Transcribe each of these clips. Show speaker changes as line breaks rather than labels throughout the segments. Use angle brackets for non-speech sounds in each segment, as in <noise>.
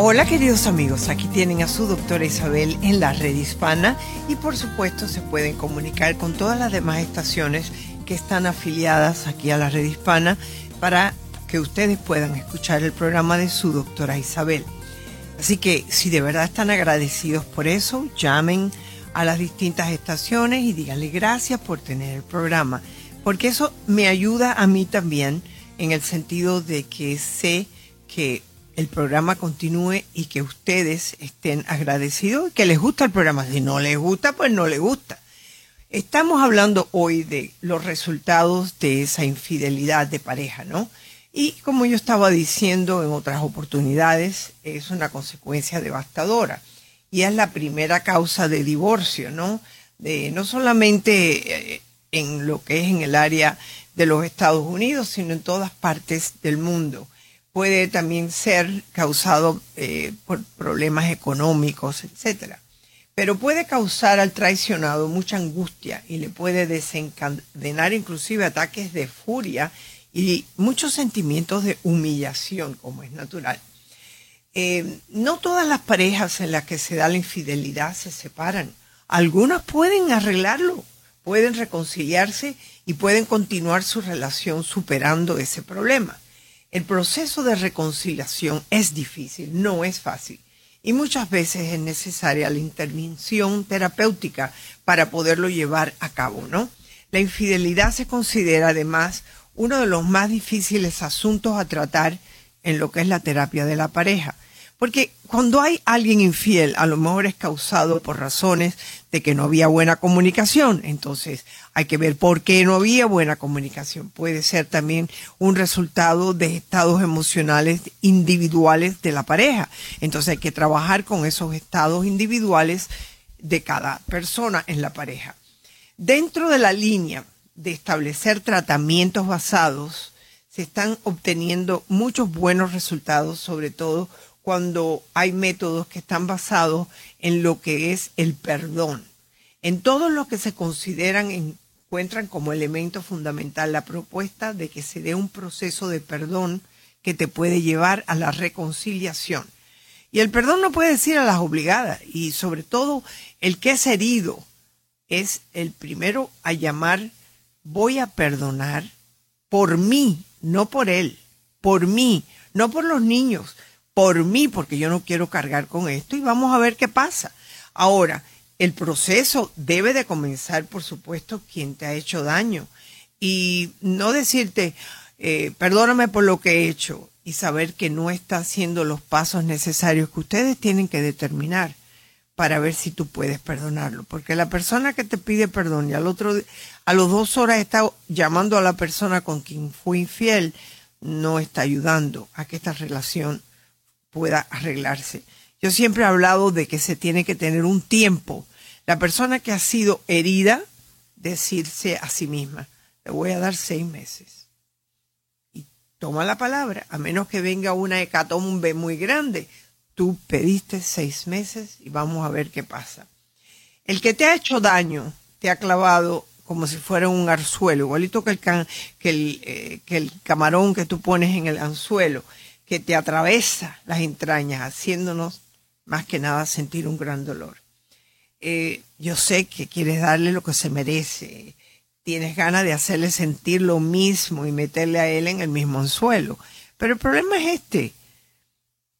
Hola queridos amigos, aquí tienen a su doctora Isabel en la red hispana y por supuesto se pueden comunicar con todas las demás estaciones que están afiliadas aquí a la red hispana para que ustedes puedan escuchar el programa de su doctora Isabel. Así que si de verdad están agradecidos por eso, llamen a las distintas estaciones y díganle gracias por tener el programa, porque eso me ayuda a mí también en el sentido de que sé que el programa continúe y que ustedes estén agradecidos y que les gusta el programa. Si no les gusta, pues no les gusta. Estamos hablando hoy de los resultados de esa infidelidad de pareja, ¿no? Y como yo estaba diciendo en otras oportunidades, es una consecuencia devastadora y es la primera causa de divorcio, ¿no? De, no solamente eh, en lo que es en el área de los Estados Unidos, sino en todas partes del mundo puede también ser causado eh, por problemas económicos, etcétera. Pero puede causar al traicionado mucha angustia y le puede desencadenar inclusive ataques de furia y muchos sentimientos de humillación, como es natural. Eh, no todas las parejas en las que se da la infidelidad se separan. Algunas pueden arreglarlo, pueden reconciliarse y pueden continuar su relación superando ese problema. El proceso de reconciliación es difícil, no es fácil. Y muchas veces es necesaria la intervención terapéutica para poderlo llevar a cabo, ¿no? La infidelidad se considera además uno de los más difíciles asuntos a tratar en lo que es la terapia de la pareja. Porque cuando hay alguien infiel, a lo mejor es causado por razones de que no había buena comunicación. Entonces hay que ver por qué no había buena comunicación. Puede ser también un resultado de estados emocionales individuales de la pareja. Entonces hay que trabajar con esos estados individuales de cada persona en la pareja. Dentro de la línea de establecer tratamientos basados, se están obteniendo muchos buenos resultados, sobre todo cuando hay métodos que están basados en lo que es el perdón. En todo lo que se consideran, encuentran como elemento fundamental la propuesta de que se dé un proceso de perdón que te puede llevar a la reconciliación. Y el perdón no puede decir a las obligadas, y sobre todo el que es herido es el primero a llamar, voy a perdonar por mí, no por él, por mí, no por los niños, por mí, porque yo no quiero cargar con esto y vamos a ver qué pasa. Ahora, el proceso debe de comenzar, por supuesto, quien te ha hecho daño y no decirte, eh, perdóname por lo que he hecho y saber que no está haciendo los pasos necesarios que ustedes tienen que determinar para ver si tú puedes perdonarlo. Porque la persona que te pide perdón y al otro, a los dos horas está llamando a la persona con quien fue infiel, no está ayudando a que esta relación pueda arreglarse. Yo siempre he hablado de que se tiene que tener un tiempo. La persona que ha sido herida, decirse a sí misma, le voy a dar seis meses. Y toma la palabra, a menos que venga una hecatombe muy grande. Tú pediste seis meses y vamos a ver qué pasa. El que te ha hecho daño, te ha clavado como si fuera un arzuelo, igualito que el, que el, eh, que el camarón que tú pones en el anzuelo que te atraviesa las entrañas, haciéndonos más que nada sentir un gran dolor. Eh, yo sé que quieres darle lo que se merece, tienes ganas de hacerle sentir lo mismo y meterle a él en el mismo anzuelo, pero el problema es este.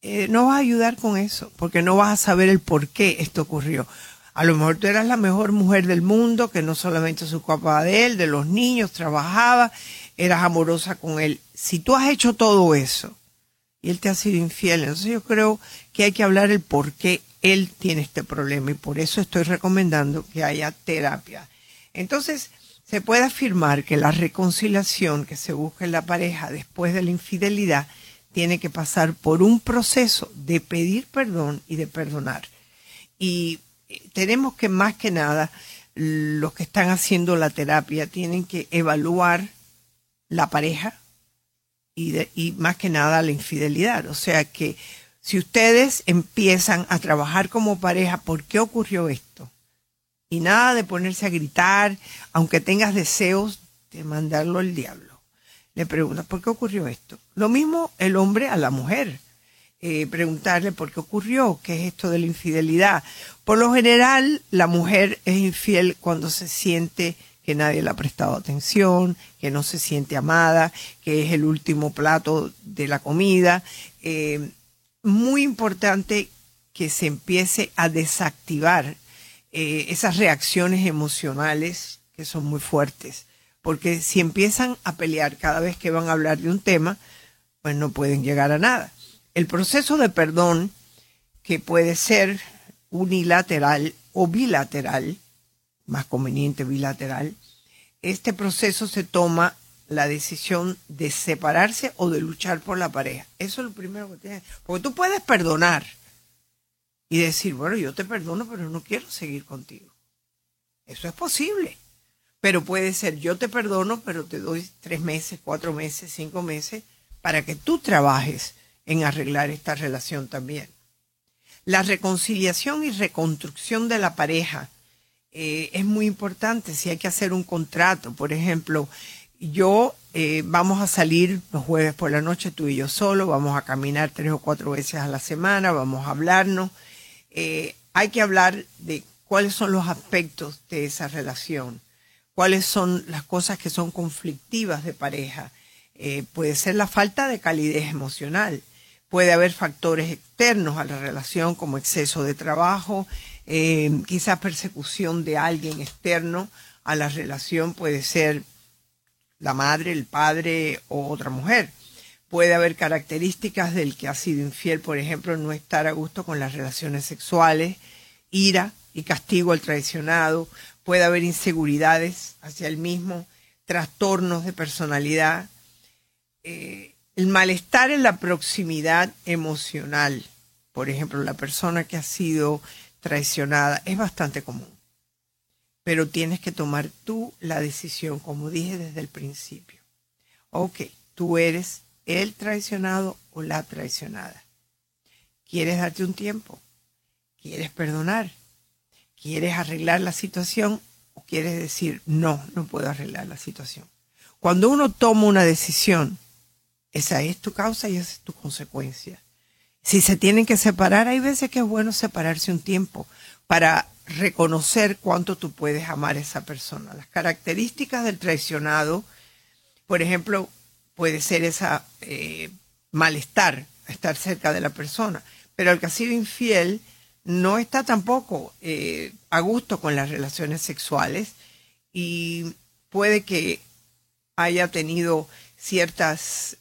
Eh, no vas a ayudar con eso, porque no vas a saber el por qué esto ocurrió. A lo mejor tú eras la mejor mujer del mundo, que no solamente se ocupaba de él, de los niños, trabajaba, eras amorosa con él. Si tú has hecho todo eso, y él te ha sido infiel. Entonces yo creo que hay que hablar el por qué él tiene este problema y por eso estoy recomendando que haya terapia. Entonces, se puede afirmar que la reconciliación que se busca en la pareja después de la infidelidad tiene que pasar por un proceso de pedir perdón y de perdonar. Y eh, tenemos que más que nada, los que están haciendo la terapia tienen que evaluar la pareja y, y más que nada la infidelidad. O sea que si ustedes empiezan a trabajar como pareja, ¿por qué ocurrió esto? Y nada de ponerse a gritar, aunque tengas deseos de mandarlo al diablo. Le preguntas, ¿por qué ocurrió esto? Lo mismo el hombre a la mujer. Eh, preguntarle por qué ocurrió, qué es esto de la infidelidad. Por lo general, la mujer es infiel cuando se siente que nadie le ha prestado atención, que no se siente amada, que es el último plato de la comida. Eh, muy importante que se empiece a desactivar eh, esas reacciones emocionales que son muy fuertes. Porque si empiezan a pelear cada vez que van a hablar de un tema, pues no pueden llegar a nada. El proceso de perdón, que puede ser unilateral o bilateral, más conveniente bilateral, este proceso se toma la decisión de separarse o de luchar por la pareja. Eso es lo primero que tienes. Porque tú puedes perdonar, y decir, bueno, yo te perdono, pero no quiero seguir contigo. Eso es posible. Pero puede ser, yo te perdono, pero te doy tres meses, cuatro meses, cinco meses, para que tú trabajes en arreglar esta relación también. La reconciliación y reconstrucción de la pareja eh, es muy importante si hay que hacer un contrato. Por ejemplo, yo eh, vamos a salir los jueves por la noche, tú y yo solo, vamos a caminar tres o cuatro veces a la semana, vamos a hablarnos eh, hay que hablar de cuáles son los aspectos de esa relación, cuáles son las cosas que son conflictivas de pareja. Eh, puede ser la falta de calidez emocional, puede haber factores externos a la relación como exceso de trabajo, eh, quizás persecución de alguien externo a la relación, puede ser la madre, el padre o otra mujer. Puede haber características del que ha sido infiel, por ejemplo, no estar a gusto con las relaciones sexuales, ira y castigo al traicionado, puede haber inseguridades hacia el mismo, trastornos de personalidad, eh, el malestar en la proximidad emocional, por ejemplo, la persona que ha sido traicionada, es bastante común. Pero tienes que tomar tú la decisión, como dije desde el principio. Ok, tú eres el traicionado o la traicionada. ¿Quieres darte un tiempo? ¿Quieres perdonar? ¿Quieres arreglar la situación o quieres decir, no, no puedo arreglar la situación? Cuando uno toma una decisión, esa es tu causa y esa es tu consecuencia. Si se tienen que separar, hay veces que es bueno separarse un tiempo para reconocer cuánto tú puedes amar a esa persona. Las características del traicionado, por ejemplo, puede ser esa eh, malestar, estar cerca de la persona. Pero el que ha sido infiel no está tampoco eh, a gusto con las relaciones sexuales y puede que haya tenido ciertas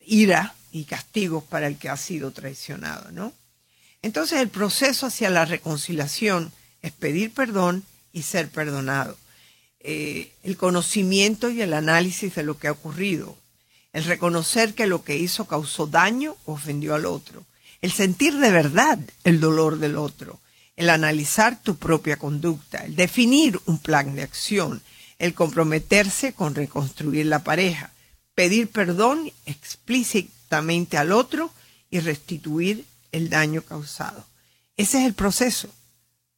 ira y castigos para el que ha sido traicionado, ¿no? Entonces el proceso hacia la reconciliación es pedir perdón y ser perdonado. Eh, el conocimiento y el análisis de lo que ha ocurrido, el reconocer que lo que hizo causó daño o ofendió al otro, el sentir de verdad el dolor del otro, el analizar tu propia conducta, el definir un plan de acción, el comprometerse con reconstruir la pareja, pedir perdón explícitamente al otro y restituir el daño causado. Ese es el proceso,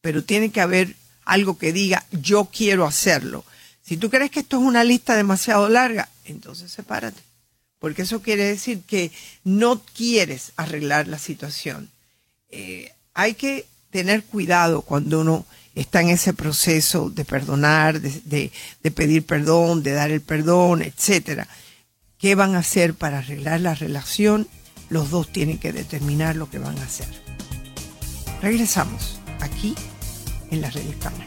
pero tiene que haber algo que diga yo quiero hacerlo. Si tú crees que esto es una lista demasiado larga, entonces sepárate porque eso quiere decir que no quieres arreglar la situación. Eh, hay que tener cuidado cuando uno está en ese proceso de perdonar, de, de, pedir perdón, de dar el perdón, etcétera. ¿Qué van a hacer para arreglar la relación? Los dos tienen que determinar lo que van a hacer. Regresamos aquí en la red hispana.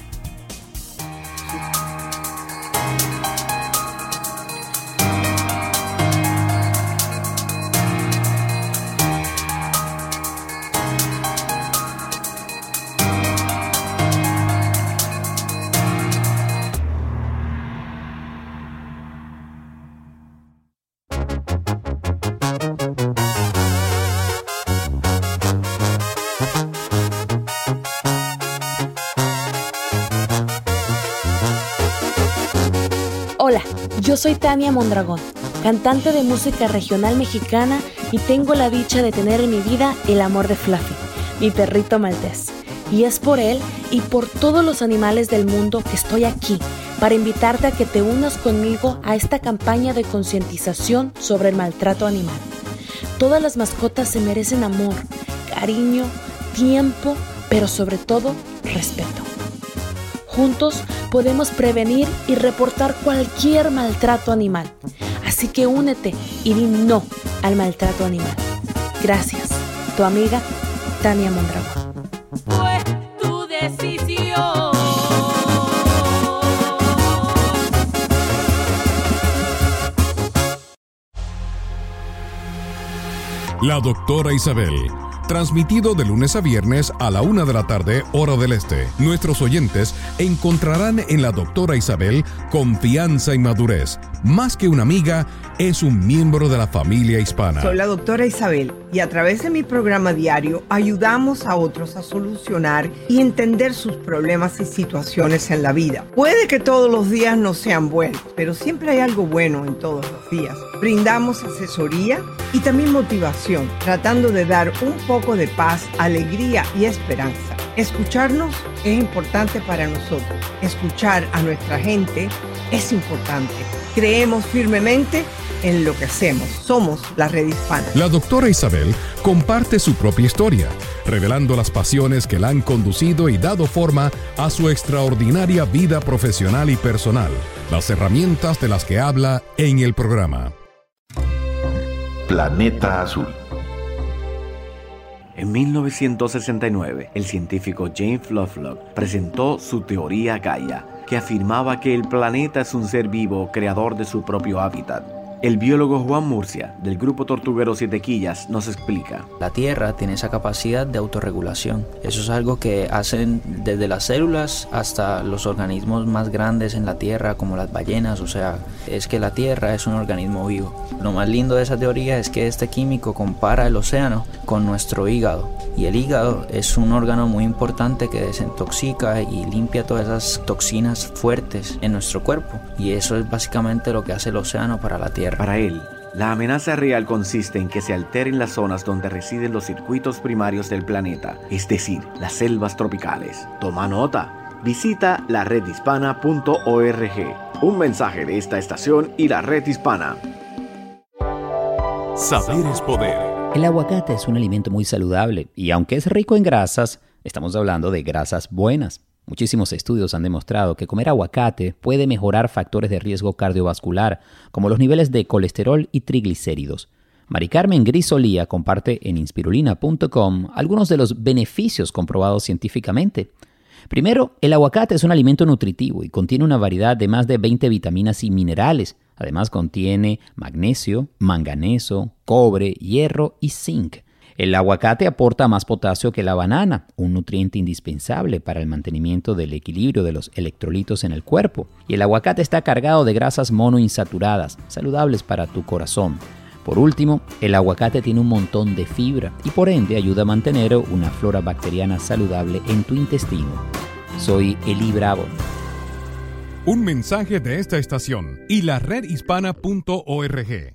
Soy Tania Mondragón, cantante de música regional mexicana y tengo la dicha de tener en mi vida el amor de Fluffy, mi perrito maltés. Y es por él y por todos los animales del mundo que estoy aquí para invitarte a que te unas conmigo a esta campaña de concientización sobre el maltrato animal. Todas las mascotas se merecen amor, cariño, tiempo, pero sobre todo respeto. Juntos podemos prevenir y reportar cualquier maltrato animal. Así que únete y di no al maltrato animal. Gracias. Tu amiga Tania Mondragón.
Fue tu decisión.
La doctora Isabel transmitido de lunes a viernes a la una de la tarde, hora del este. Nuestros oyentes encontrarán en la doctora Isabel confianza y madurez. Más que una amiga, es un miembro de la familia hispana.
Soy la doctora Isabel y a través de mi programa diario ayudamos a otros a solucionar y entender sus problemas y situaciones en la vida. Puede que todos los días no sean buenos, pero siempre hay algo bueno en todos los días. Brindamos asesoría y también motivación, tratando de dar un poco de paz, alegría y esperanza. Escucharnos es importante para nosotros. Escuchar a nuestra gente es importante. Creemos firmemente en lo que hacemos. Somos la red hispana.
La doctora Isabel comparte su propia historia, revelando las pasiones que la han conducido y dado forma a su extraordinaria vida profesional y personal, las herramientas de las que habla en el programa.
Planeta Azul.
En 1969, el científico James Lovelock presentó su teoría Gaia, que afirmaba que el planeta es un ser vivo creador de su propio hábitat el biólogo Juan Murcia, del grupo Tortuguero Siete Quillas, nos explica.
La Tierra tiene esa capacidad de autorregulación. Eso es algo que hacen desde las células hasta los organismos más grandes en la Tierra, como las ballenas. O sea, es que la Tierra es un organismo vivo. Lo más lindo de esa teoría es que este químico compara el océano con nuestro hígado. Y el hígado es un órgano muy importante que desintoxica y limpia todas esas toxinas fuertes en nuestro cuerpo. Y eso es básicamente lo que hace el océano para la Tierra.
Para él, la amenaza real consiste en que se alteren las zonas donde residen los circuitos primarios del planeta, es decir, las selvas tropicales. Toma nota. Visita la redhispana.org. Un mensaje de esta estación y la red hispana.
Saber es poder.
El aguacate es un alimento muy saludable y aunque es rico en grasas, estamos hablando de grasas buenas. Muchísimos estudios han demostrado que comer aguacate puede mejorar factores de riesgo cardiovascular, como los niveles de colesterol y triglicéridos. Mari Carmen Grisolía comparte en inspirulina.com algunos de los beneficios comprobados científicamente. Primero, el aguacate es un alimento nutritivo y contiene una variedad de más de 20 vitaminas y minerales. Además contiene magnesio, manganeso, cobre, hierro y zinc. El aguacate aporta más potasio que la banana, un nutriente indispensable para el mantenimiento del equilibrio de los electrolitos en el cuerpo. Y el aguacate está cargado de grasas monoinsaturadas, saludables para tu corazón. Por último, el aguacate tiene un montón de fibra y por ende ayuda a mantener una flora bacteriana saludable en tu intestino. Soy Eli Bravo.
Un mensaje de esta estación y la redhispana.org.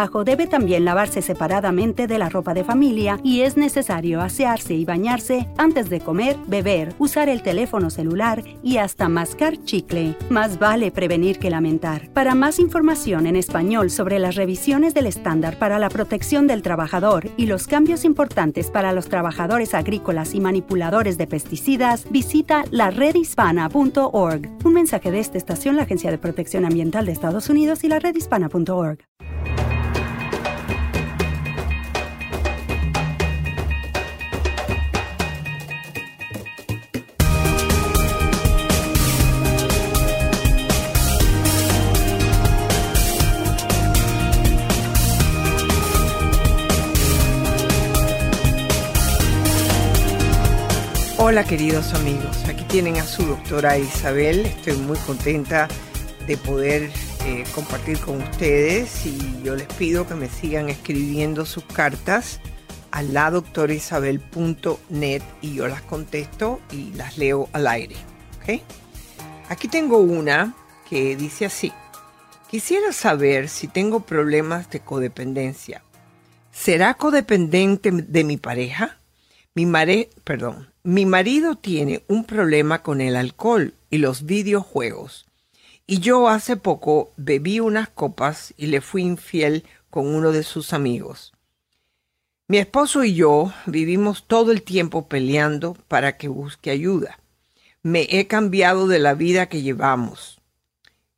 debe también lavarse separadamente de la ropa de familia y es necesario asearse y bañarse antes de comer, beber, usar el teléfono celular y hasta mascar chicle. Más vale prevenir que lamentar. Para más información en español sobre las revisiones del estándar para la protección del trabajador y los cambios importantes para los trabajadores agrícolas y manipuladores de pesticidas, visita la redhispana.org. Un mensaje de esta estación, la Agencia de Protección Ambiental de Estados Unidos y la redhispana.org.
Hola queridos amigos, aquí tienen a su doctora Isabel, estoy muy contenta de poder eh, compartir con ustedes y yo les pido que me sigan escribiendo sus cartas a la doctoraisabel.net y yo las contesto y las leo al aire. ¿okay? Aquí tengo una que dice así, quisiera saber si tengo problemas de codependencia. ¿Será codependiente de mi pareja? Mi, perdón, mi marido tiene un problema con el alcohol y los videojuegos. Y yo hace poco bebí unas copas y le fui infiel con uno de sus amigos. Mi esposo y yo vivimos todo el tiempo peleando para que busque ayuda. Me he cambiado de la vida que llevamos.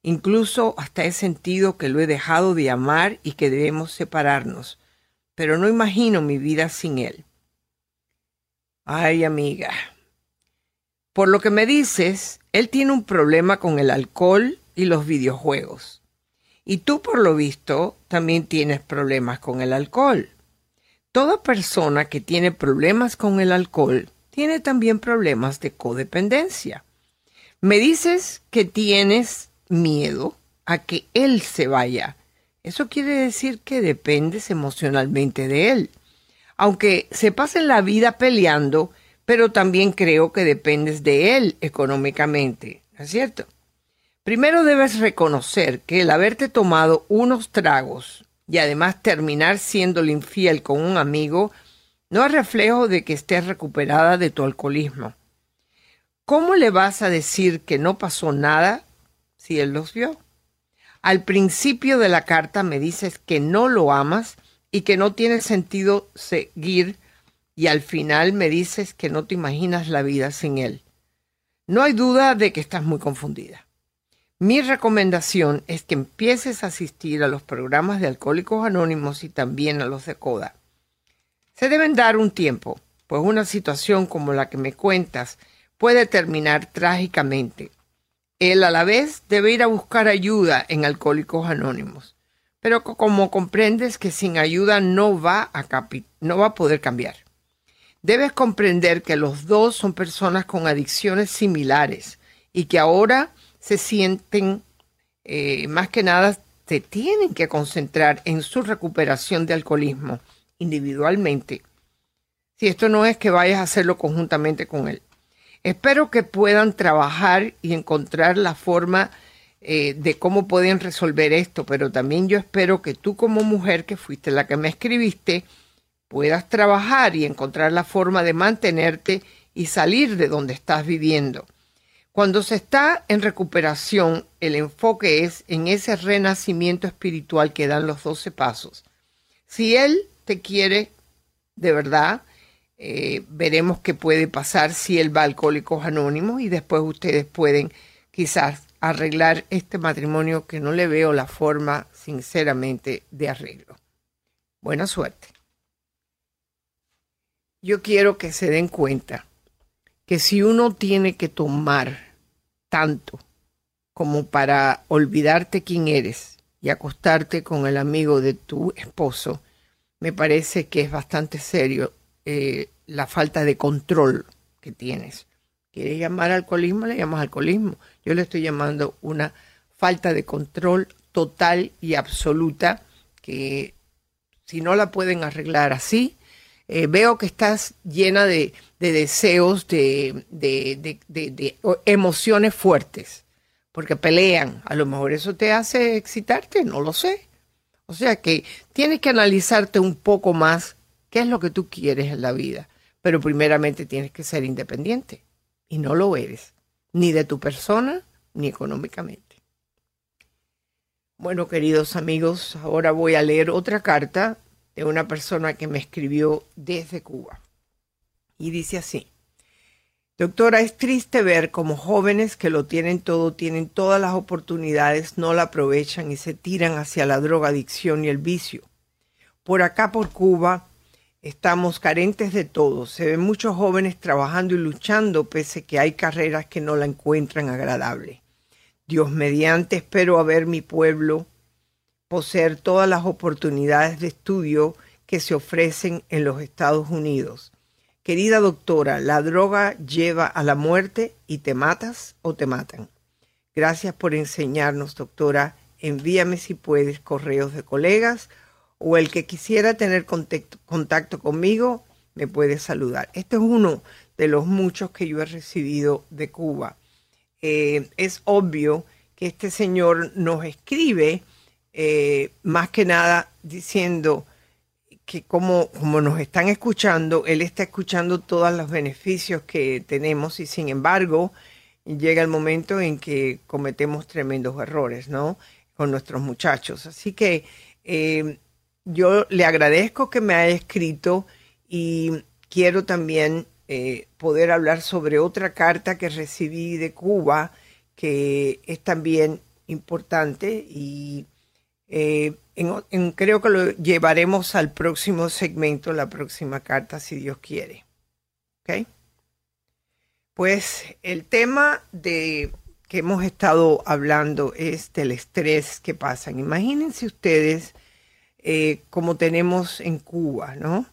Incluso hasta he sentido que lo he dejado de amar y que debemos separarnos, pero no imagino mi vida sin él. Ay, amiga. Por lo que me dices, él tiene un problema con el alcohol y los videojuegos. Y tú, por lo visto, también tienes problemas con el alcohol. Toda persona que tiene problemas con el alcohol tiene también problemas de codependencia. Me dices que tienes miedo a que él se vaya. Eso quiere decir que dependes emocionalmente de él aunque se pasen la vida peleando, pero también creo que dependes de él económicamente, ¿no es cierto? Primero debes reconocer que el haberte tomado unos tragos y además terminar siendo infiel con un amigo no es reflejo de que estés recuperada de tu alcoholismo. ¿Cómo le vas a decir que no pasó nada si él los vio? Al principio de la carta me dices que no lo amas y que no tiene sentido seguir y al final me dices que no te imaginas la vida sin él. No hay duda de que estás muy confundida. Mi recomendación es que empieces a asistir a los programas de Alcohólicos Anónimos y también a los de CODA. Se deben dar un tiempo, pues una situación como la que me cuentas puede terminar trágicamente. Él a la vez debe ir a buscar ayuda en Alcohólicos Anónimos pero como comprendes que sin ayuda no va a, no va a poder cambiar. Debes comprender que los dos son personas con adicciones similares y que ahora se sienten, eh, más que nada, se tienen que concentrar en su recuperación de alcoholismo individualmente. Si esto no es que vayas a hacerlo conjuntamente con él. Espero que puedan trabajar y encontrar la forma eh, de cómo pueden resolver esto, pero también yo espero que tú como mujer, que fuiste la que me escribiste, puedas trabajar y encontrar la forma de mantenerte y salir de donde estás viviendo. Cuando se está en recuperación, el enfoque es en ese renacimiento espiritual que dan los doce pasos. Si Él te quiere de verdad, eh, veremos qué puede pasar si Él va a Alcohólicos Anónimos y después ustedes pueden quizás arreglar este matrimonio que no le veo la forma, sinceramente, de arreglo. Buena suerte. Yo quiero que se den cuenta que si uno tiene que tomar tanto como para olvidarte quién eres y acostarte con el amigo de tu esposo, me parece que es bastante serio eh, la falta de control que tienes. ¿Quieres llamar alcoholismo? Le llamas alcoholismo. Yo le estoy llamando una falta de control total y absoluta que si no la pueden arreglar así, eh, veo que estás llena de, deseos, de, de, emociones fuertes, porque pelean. A lo mejor eso te hace excitarte, no lo sé. O sea que tienes que analizarte un poco más qué es lo que tú quieres en la vida, pero primeramente tienes que ser independiente y no lo eres, ni de tu persona ni económicamente. Bueno, queridos amigos, ahora voy a leer otra carta de una persona que me escribió desde Cuba. Y dice así, Doctora, es triste ver como jóvenes que lo tienen todo, tienen todas las oportunidades, no la aprovechan y se tiran hacia la drogadicción y el vicio. Por acá, por Cuba, Estamos carentes de todo. Se ven muchos jóvenes trabajando y luchando pese que hay carreras que no la encuentran agradable. Dios mediante espero a ver mi pueblo poseer todas las oportunidades de estudio que se ofrecen en los Estados Unidos. Querida doctora, la droga lleva a la muerte y te matas o te matan. Gracias por enseñarnos, doctora. Envíame si puedes correos de colegas o el que quisiera tener contacto, conmigo me puede saludar. Este es uno de los muchos que yo he recibido de Cuba. Eh, es obvio que este señor nos escribe eh, más que nada diciendo que como, como nos están escuchando, él está escuchando todos los beneficios que tenemos y sin embargo llega el momento en que cometemos tremendos errores, ¿no? Con nuestros muchachos. Así que eh, yo le agradezco que me haya escrito y quiero también eh, poder hablar sobre otra carta que recibí de Cuba que es también importante y eh, creo que lo llevaremos al próximo segmento, la próxima carta, si Dios quiere. ¿Ok? Pues el tema de que hemos estado hablando es del estrés que pasan. Imagínense ustedes eh, como tenemos en Cuba, ¿no?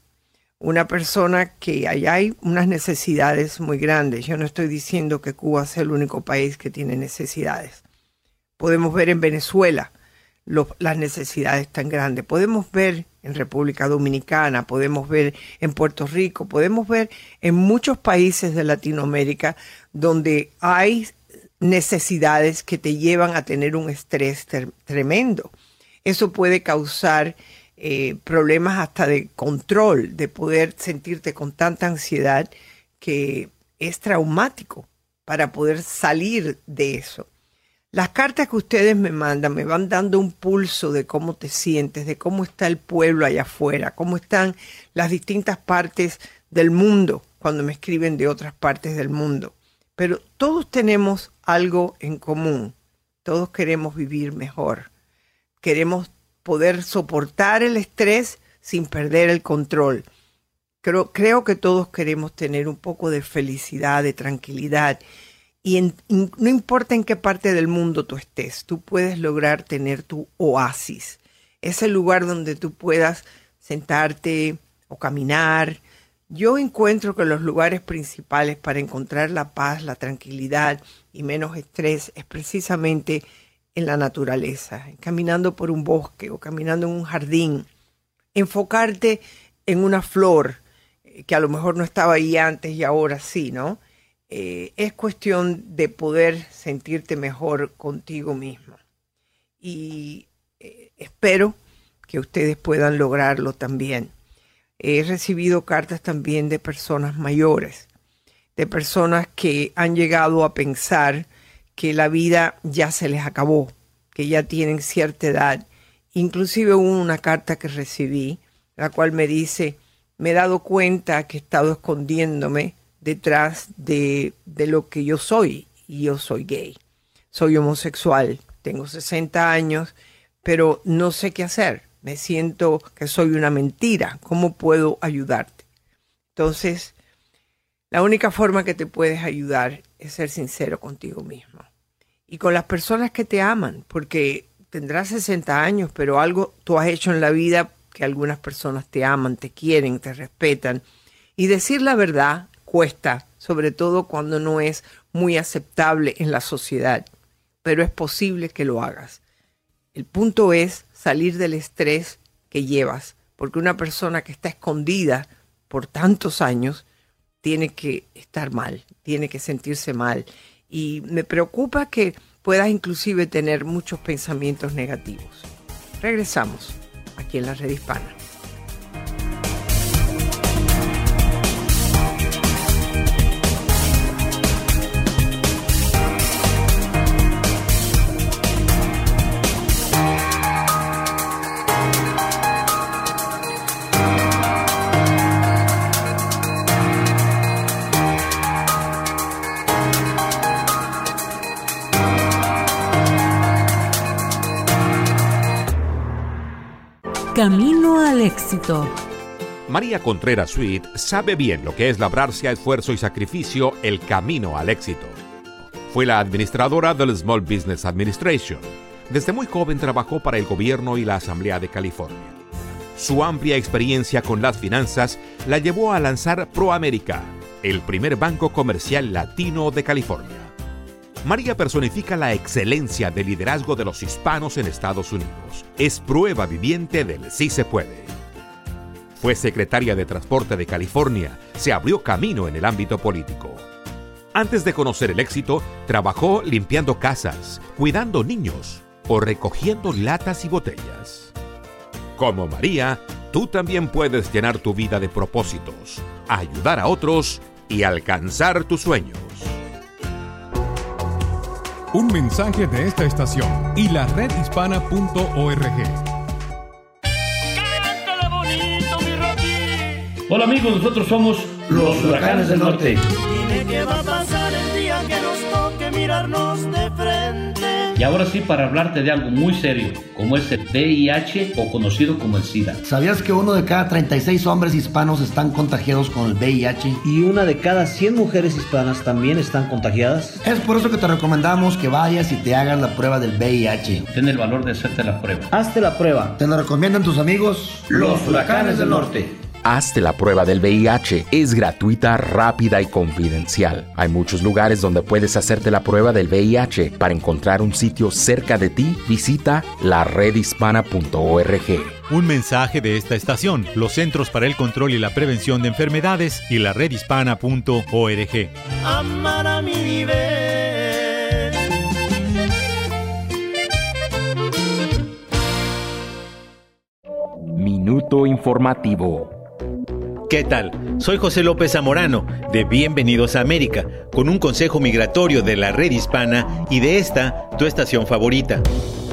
Una persona que allá hay unas necesidades muy grandes. Yo no estoy diciendo que Cuba sea el único país que tiene necesidades. Podemos ver en Venezuela las necesidades tan grandes. Podemos ver en República Dominicana, podemos ver en Puerto Rico, podemos ver en muchos países de Latinoamérica donde hay necesidades que te llevan a tener un estrés tremendo. Eso puede causar eh, problemas hasta de control, de poder sentirte con tanta ansiedad que es traumático para poder salir de eso. Las cartas que ustedes me mandan me van dando un pulso de cómo te sientes, de cómo está el pueblo allá afuera, cómo están las distintas partes del mundo cuando me escriben de otras partes del mundo. Pero todos tenemos algo en común. Todos queremos vivir mejor. Queremos poder soportar el estrés sin perder el control. Creo, creo que todos queremos tener un poco de felicidad, de tranquilidad y no importa en qué parte del mundo tú estés, tú puedes lograr tener tu oasis, ese lugar donde tú puedas sentarte o caminar. Yo encuentro que los lugares principales para encontrar la paz, la tranquilidad y menos estrés es precisamente en la naturaleza, caminando por un bosque o caminando en un jardín. Enfocarte en una flor eh, que a lo mejor no estaba ahí antes y ahora sí, ¿no? Eh, es cuestión de poder sentirte mejor contigo mismo. Y eh, espero que ustedes puedan lograrlo también. He recibido cartas también de personas mayores, de personas que han llegado a pensar que la vida ya se les acabó, que ya tienen cierta edad. Inclusive hubo una carta que recibí, la cual me dice, me he dado cuenta que he estado escondiéndome detrás de, lo que yo soy. Y yo soy gay. Soy homosexual. Tengo 60 años, pero no sé qué hacer. Me siento que soy una mentira. ¿Cómo puedo ayudarte? Entonces, la única forma que te puedes ayudar es ser sincero contigo mismo y con las personas que te aman, porque tendrás 60 años, pero algo tú has hecho en la vida que algunas personas te aman, te quieren, te respetan. Y decir la verdad cuesta, sobre todo cuando no es muy aceptable en la sociedad, pero es posible que lo hagas. El punto es salir del estrés que llevas, porque una persona que está escondida por tantos años tiene que estar mal, tiene que sentirse mal. Y me preocupa que puedas inclusive tener muchos pensamientos negativos. Regresamos aquí en la red hispana.
Camino al éxito.
María Contreras Sweet sabe bien lo que es labrarse a esfuerzo y sacrificio el camino al éxito. Fue la administradora del Small Business Administration. Desde muy joven trabajó para el gobierno y la Asamblea de California. Su amplia experiencia con las finanzas la llevó a lanzar ProAmérica, el primer banco comercial latino de California. María personifica la excelencia del liderazgo de los hispanos en Estados Unidos. Es prueba viviente del sí se puede. Fue secretaria de Transporte de California, se abrió camino en el ámbito político. Antes de conocer el éxito, trabajó limpiando casas, cuidando niños o recogiendo latas y botellas. Como María, tú también puedes llenar tu vida de propósitos, ayudar a otros y alcanzar tus sueños.
Un mensaje de esta estación y la redhispana.org.
Hola amigos, nosotros somos los huracanes del norte.
Dime qué va a pasar el día que nos toque mirarnos de frente.
Y ahora sí, para hablarte de algo muy serio, como es el VIH o conocido como el SIDA.
¿Sabías que uno de cada 36 hombres hispanos están contagiados con el VIH?
Y una de cada 100 mujeres hispanas también están contagiadas.
Es por eso que te recomendamos que vayas y te hagas la prueba del VIH.
Ten el valor de hacerte la prueba.
Hazte la prueba.
Te lo recomiendan tus amigos
los huracanes del norte.
Hazte la prueba del VIH. Es gratuita, rápida y confidencial. Hay muchos lugares donde puedes hacerte la prueba del VIH. Para encontrar un sitio cerca de ti, visita laredhispana.org.
Un mensaje de esta estación, los Centros para el Control y la Prevención de Enfermedades y la redhispana.org.
Amar a mi nivel.
Minuto informativo.
¿Qué tal? Soy José López Zamorano, de Bienvenidos a América, con un consejo migratorio de la red hispana y de esta, tu estación favorita.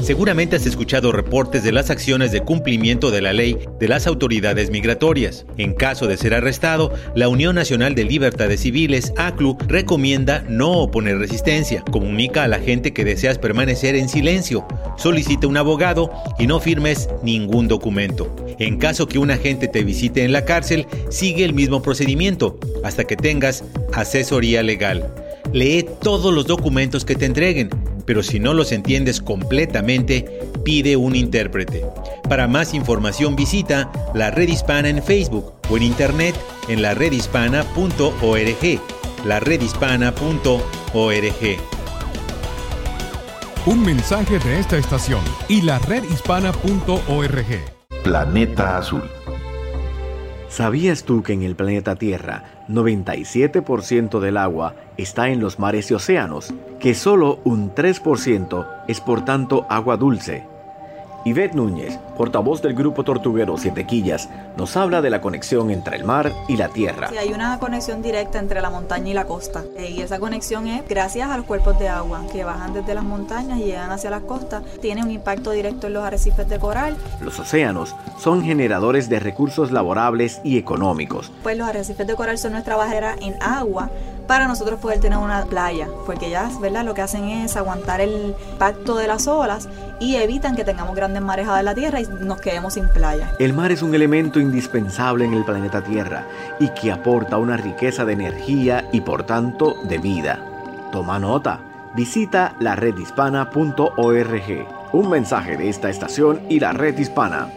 Seguramente has escuchado reportes de las acciones de cumplimiento de la ley de las autoridades migratorias. En caso de ser arrestado, la Unión Nacional de Libertades Civiles, ACLU, recomienda no oponer resistencia. Comunica a la gente que deseas permanecer en silencio. Solicita un abogado y no firmes ningún documento. En caso que un agente te visite en la cárcel, sigue el mismo procedimiento hasta que tengas asesoría legal. Lee todos los documentos que te entreguen pero si no los entiendes completamente, pide un intérprete. Para más información visita la Red Hispana en Facebook o en internet en la redhispana.org. La redhispana.org.
Un mensaje de esta estación y la redhispana.org.
Planeta Azul. ¿Sabías tú que en el planeta Tierra 97% del agua está en los mares y océanos? Que solo un 3% es por tanto agua dulce. Yvette Núñez, portavoz del grupo tortuguero Siete Quillas, nos habla de la conexión entre el mar y la tierra.
Sí, hay una conexión directa entre la montaña y la costa. Y esa conexión es gracias a los cuerpos de agua que bajan desde las montañas y llegan hacia las costas. Tiene un impacto directo en los arrecifes de coral.
Los océanos son generadores de recursos laborables y económicos.
Pues los arrecifes de coral son nuestra barrera en agua para nosotros poder tener una playa, porque ellas, ¿verdad? Lo que hacen es aguantar el impacto de las olas y evitan que tengamos grandes marejadas en la tierra y nos quedemos sin playa.
El mar es un elemento indispensable en el planeta Tierra y que aporta una riqueza de energía y por tanto de vida. Toma nota. Visita la redhispana.org. Un mensaje de esta estación y la red hispana.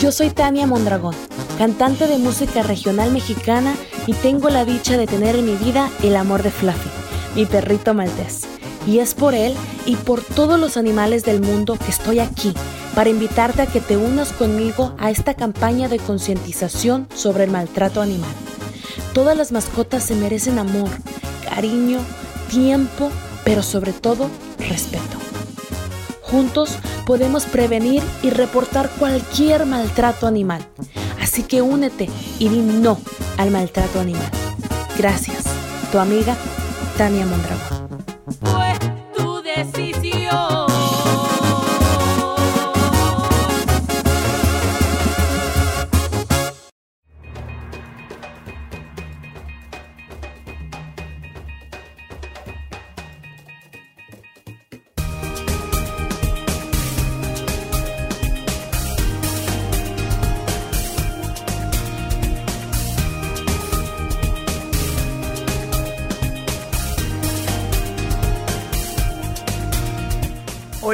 Yo soy Tania Mondragón, cantante de música regional mexicana y tengo la dicha de tener en mi vida el amor de Fluffy, mi perrito maltés. Y es por él y por todos los animales del mundo que estoy aquí para invitarte a que te unas conmigo a esta campaña de concientización sobre el maltrato animal. Todas las mascotas se merecen amor, cariño, tiempo, pero sobre todo respeto. Juntos podemos prevenir y reportar cualquier maltrato animal. Así que únete y di no al maltrato animal. Gracias. Tu amiga Tania Mondragón.
Fue tu decisión.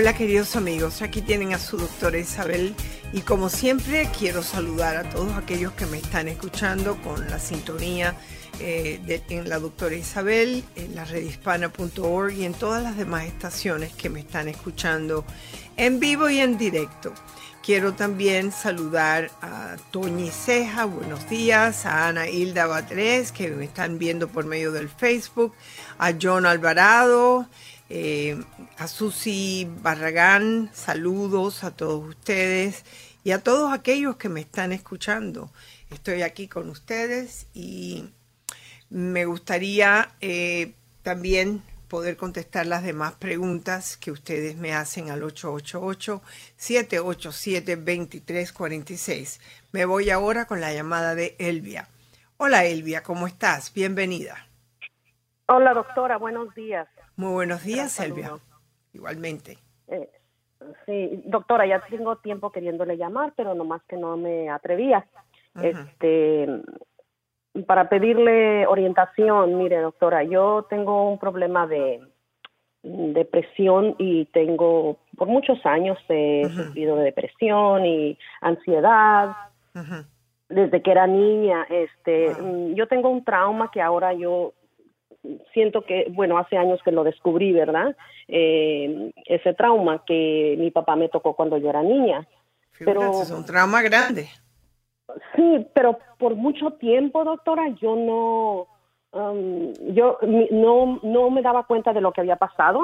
Hola queridos amigos, aquí tienen a su doctora Isabel y como siempre quiero saludar a todos aquellos que me están escuchando con la sintonía eh, de, en la doctora Isabel, en la redhispana.org y en todas las demás estaciones que me están escuchando en vivo y en directo. Quiero también saludar a Toñi Ceja, buenos días, a Ana Hilda Batres, que me están viendo por medio del Facebook, a John Alvarado, eh, a Susi Barragán, saludos a todos ustedes y a todos aquellos que me están escuchando. Estoy aquí con ustedes y me gustaría eh, también poder contestar las demás preguntas que ustedes me hacen al 888-787-2346. Me voy ahora con la llamada de Elvia. Hola Elvia, ¿cómo estás? Bienvenida.
Hola doctora, buenos días.
Muy buenos días, Elvia. Igualmente.
Eh, sí, doctora, ya tengo tiempo queriéndole llamar, pero nomás que no me atrevía. Este, para pedirle orientación, mire, doctora, yo tengo un problema de depresión y tengo por muchos años he sufrido de depresión y ansiedad desde que era niña este mm, yo tengo un trauma que ahora yo siento que, bueno, hace años que lo descubrí, ¿verdad? Eh, ese trauma que mi papá me tocó cuando yo era niña.
pero es un trauma grande.
Sí, pero por mucho tiempo, doctora, yo no, um, yo no, no me daba cuenta de lo que había pasado.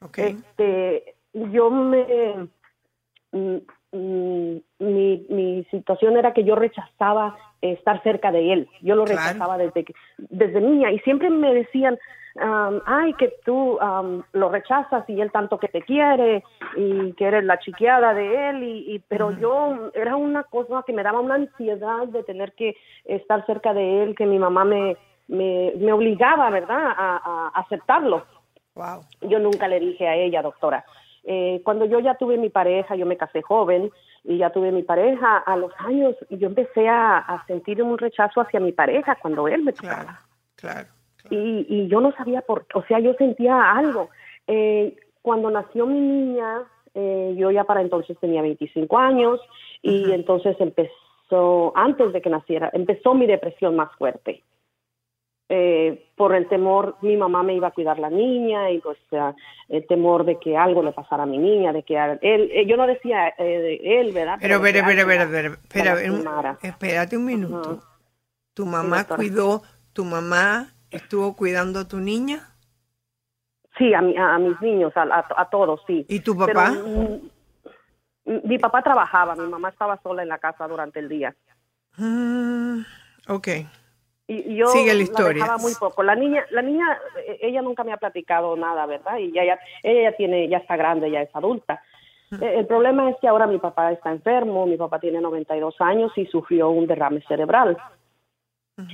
Okay.
Este, yo me, mm, mi, mi situación era que yo rechazaba estar cerca de él. Yo lo rechazaba desde, desde niña y siempre me decían, um, ay, que tú um, lo rechazas y él tanto que te quiere y que eres la chiqueada de él, y, pero yo era una cosa que me daba una ansiedad de tener que estar cerca de él, que mi mamá me, me, me obligaba, ¿verdad?, a, a aceptarlo.
Wow.
Yo nunca le dije a ella, doctora. Eh, cuando yo ya tuve mi pareja, yo me casé joven, y ya tuve mi pareja, a los años yo empecé a, sentir un rechazo hacia mi pareja cuando él me tocaba.
Claro,
Y, y yo no sabía por qué, o sea, yo sentía algo. Eh, cuando nació mi niña, eh, yo ya para entonces tenía 25 años y entonces empezó, antes de que naciera, empezó mi depresión más fuerte. Eh, por el temor, mi mamá me iba a cuidar la niña y pues el temor de que algo le pasara a mi niña, de que él, eh, yo no decía eh, él, ¿verdad?
Pero, pero, pero, pero, espera, espérate un minuto. ¿Tu mamá cuidó, tu mamá estuvo cuidando a tu niña?
Sí, a, a, mis niños, a, todos, sí.
¿Y tu papá?
Mm, mi papá trabajaba, mi mamá estaba sola en la casa durante el día.
Mm, ok.
Y yo
Sigue la historia.
dejaba muy poco. La niña, la niña, eh, ella nunca me ha platicado nada, ¿verdad? Y ya, ya ella ya tiene, ya está grande, ya es adulta. Eh, El problema es que ahora mi papá está enfermo, mi papá tiene 92 años y sufrió un derrame cerebral.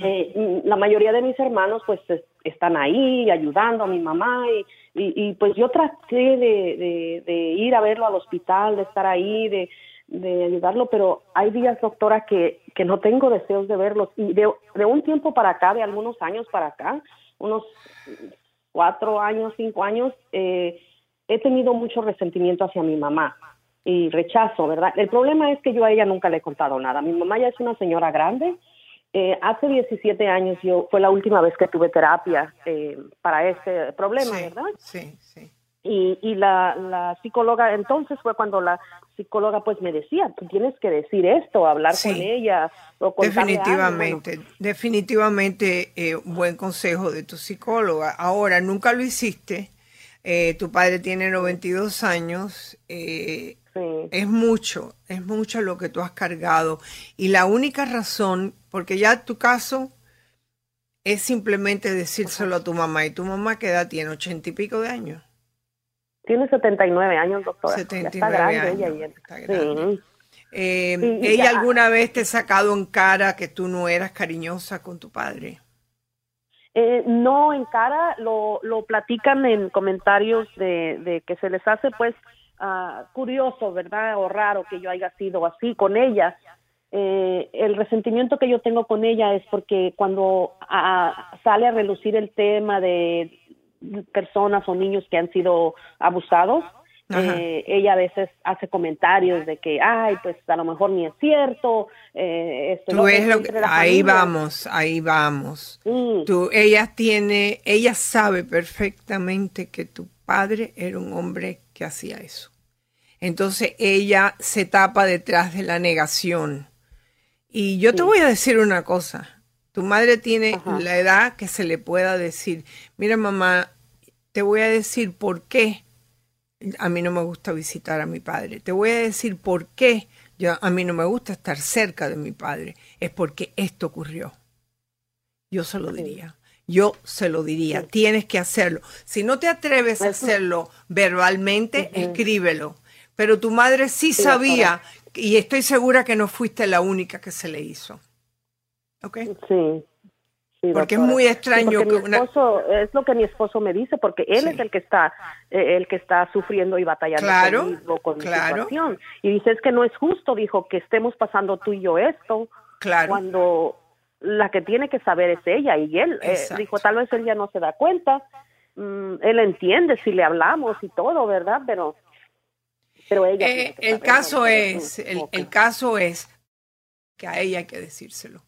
Eh, la mayoría de mis hermanos pues están ahí ayudando a mi mamá y, y, pues yo traté de, de, ir a verlo al hospital, de estar ahí, de, de ayudarlo, pero hay días, doctora, que, que no tengo deseos de verlos. Y de, de, un tiempo para acá, de algunos años para acá, unos cuatro años, cinco años, eh, he tenido mucho resentimiento hacia mi mamá y rechazo, ¿verdad? El problema es que yo a ella nunca le he contado nada. Mi mamá ya es una señora grande. Eh, hace 17 años yo fue la última vez que tuve terapia eh, para este problema, ¿verdad?
Sí, sí.
Y, y la, la, psicóloga, entonces fue cuando la psicóloga pues me decía, tú tienes que decir esto, hablar con ella. O
definitivamente, definitivamente eh, buen consejo de tu psicóloga. Ahora, nunca lo hiciste, eh, tu padre tiene 92 años, eh, es mucho, es mucho lo que tú has cargado. Y la única razón, porque ya tu caso es simplemente decírselo a tu mamá, y tu mamá qué edad tiene, ochenta y pico de años.
Tiene 79 años, doctora.
79
está grande
años,
ella.
Está grande. Eh, ¿Ella alguna vez te ha sacado en cara que tú no eras cariñosa con tu padre?
Eh, no, en cara lo, lo platican en comentarios de, de que se les hace pues uh, curioso, ¿verdad? O raro que yo haya sido así con ella. Eh, el resentimiento que yo tengo con ella es porque cuando uh, sale a relucir el tema de personas o niños que han sido abusados, Eh, ella a veces hace comentarios de que, ay, pues a lo mejor ni es cierto. Eh, esto
Tú ves lo que, ahí vamos, ahí vamos.
Mm.
Tú, ella tiene, ella sabe perfectamente que tu padre era un hombre que hacía eso. Entonces ella se tapa detrás de la negación. Y yo te voy a decir una cosa. Tu madre tiene la edad que se le pueda decir, mira mamá, te voy a decir por qué a mí no me gusta visitar a mi padre. Te voy a decir por qué yo, a mí no me gusta estar cerca de mi padre. Es porque esto ocurrió. Yo se lo diría. Yo se lo diría. Tienes que hacerlo. Si no te atreves a hacerlo verbalmente, escríbelo. Pero tu madre sí sabía y estoy segura que no fuiste la única que se le hizo. ¿Ok?
Sí. Sí,
Porque es muy extraño que
mi
una-
esposo, es lo que mi esposo me dice, porque él es el que está, eh, el que está sufriendo y batallando
Claro,
conmigo, con mi
claro.
situación. Y dice, es que no es justo, dijo, que estemos pasando tú y yo esto,
Claro.
cuando la que tiene que saber es ella y él. eh, dijo, tal vez él ya no se da cuenta, mm, él entiende si le hablamos y todo, ¿verdad? Pero, pero ella...
Eh, el
saber,
caso
¿no?
es, el caso es que a ella hay que decírselo.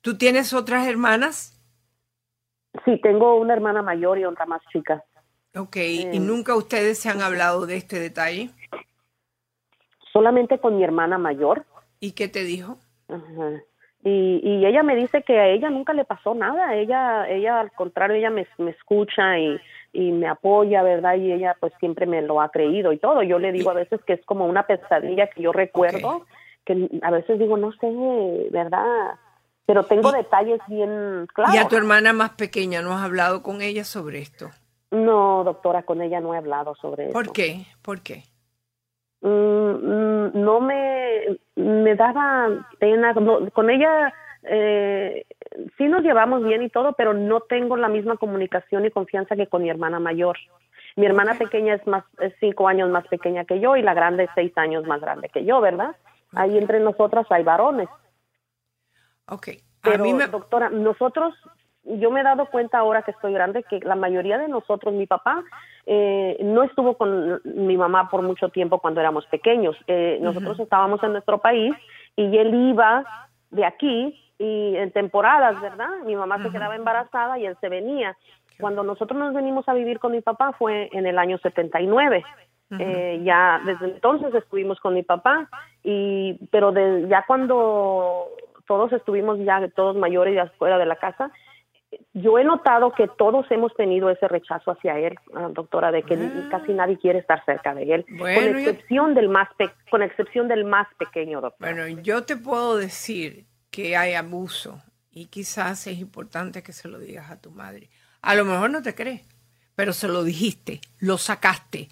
¿Tú tienes otras hermanas?
Sí, tengo una hermana mayor y otra más chica.
Ok, ¿y nunca ustedes se han hablado de este detalle?
Solamente con mi hermana mayor.
¿Y qué te dijo?
Ajá. Y, y ella me dice que a ella nunca le pasó nada, ella, ella al contrario, ella me, me escucha y, y me apoya, ¿verdad? Y ella pues siempre me lo ha creído y todo. Yo le digo a veces que es como una pesadilla que yo recuerdo, que a veces digo, no sé, ¿verdad? Pero tengo detalles bien claros.
¿Y a tu hermana más pequeña no has hablado con ella sobre esto?
No, doctora, con ella no he hablado sobre eso.
¿Por qué? ¿Por qué?
Mm, mm, no me, me daba pena. no- con ella eh, sí nos llevamos bien y todo, pero no tengo la misma comunicación y confianza que con mi hermana mayor. Mi hermana pequeña es más es cinco años más pequeña que yo y la grande es seis años más grande que yo, ¿verdad? Ahí entre nosotras hay varones.
Ok.
Pero,
mí me-
doctora, nosotros, yo me he dado cuenta ahora que estoy grande que la mayoría de nosotros, mi papá, eh, no estuvo con mi mamá por mucho tiempo cuando éramos pequeños. Eh, nosotros estábamos en nuestro país y él iba de aquí y en temporadas, ¿verdad? Mi mamá se quedaba embarazada y él se venía. Cuando nosotros nos venimos a vivir con mi papá fue en el año 79. Eh, ya desde entonces estuvimos con mi papá y pero de, ya cuando todos estuvimos ya todos mayores ya fuera de la casa yo he notado que todos hemos tenido ese rechazo hacia él ah, doctora de que casi nadie quiere estar cerca de él
Bueno,
con
yo-
excepción del más pe- con excepción del más pequeño doctora
Bueno, yo te puedo decir que hay abuso y quizás es importante que se lo digas a tu madre. A lo mejor no te cree, pero se lo dijiste, lo sacaste.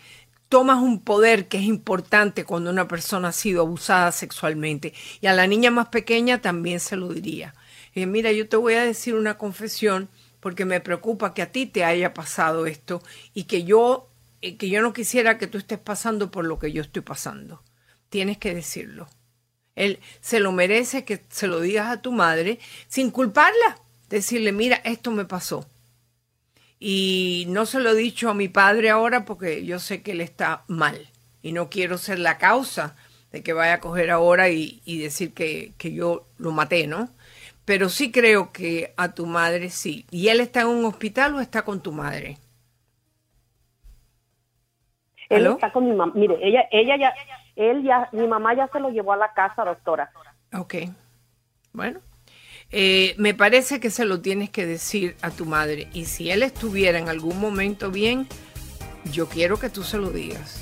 Tomas un poder que es importante cuando una persona ha sido abusada sexualmente. Y a la niña más pequeña también se lo diría. Eh, mira, yo te voy a decir una confesión porque me preocupa que a ti te haya pasado esto y que yo, eh, que yo no quisiera que tú estés pasando por lo que yo estoy pasando. Tienes que decirlo. Él se lo merece que se lo digas a tu madre sin culparla. Decirle, mira, esto me pasó. Y no se lo he dicho a mi padre ahora porque yo sé que él está mal. Y no quiero ser la causa de que vaya a coger ahora y, y decir que, que yo lo maté, ¿no? Pero sí creo que a tu madre sí. ¿Y él está en un hospital o está con tu madre?
él
¿Aló?
está con mi mamá mire ella ella ya él ya mi mamá ya se lo llevó a la casa doctora
Ok. Bueno, eh, me parece que se lo tienes que decir a tu madre. Y si él estuviera en algún momento bien, yo quiero que tú se lo digas.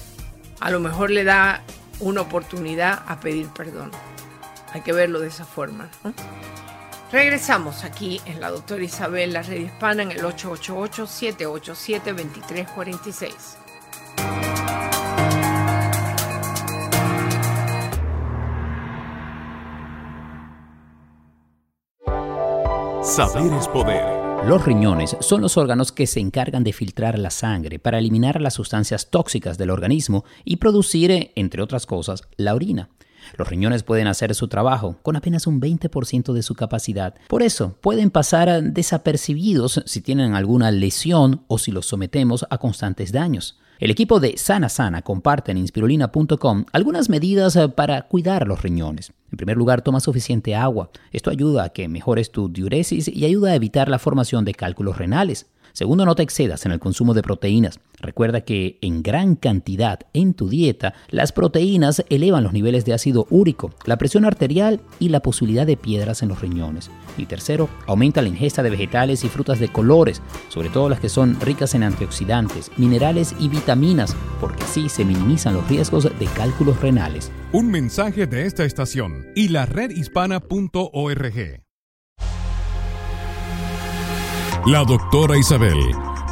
A lo mejor le da una oportunidad a pedir perdón. Hay que verlo de esa forma. Regresamos aquí en la doctora Isabel, la red hispana, en el 888-787-2346.
Saber es poder.
Los riñones son los órganos que se encargan de filtrar la sangre para eliminar las sustancias tóxicas del organismo y producir, eh, entre otras cosas, la orina. Los riñones pueden hacer su trabajo con apenas un 20% de su capacidad. Por eso, pueden pasar eh, desapercibidos si tienen alguna lesión o si los sometemos a constantes daños. El equipo de Sana Sana comparte en inspirulina.com algunas medidas eh, para cuidar los riñones. En primer lugar, toma suficiente agua. Esto ayuda a que mejores tu diuresis y ayuda a evitar la formación de cálculos renales. Segundo, no te excedas en el consumo de proteínas. Recuerda que en gran cantidad en tu dieta, las proteínas elevan los niveles de ácido úrico, la presión arterial y la posibilidad de piedras en los riñones. Y tercero, aumenta la ingesta de vegetales y frutas de colores, sobre todo las que son ricas en antioxidantes, minerales y vitaminas, porque así se minimizan los riesgos de cálculos renales.
Un mensaje de esta estación y la redhispana.org. La doctora Isabel.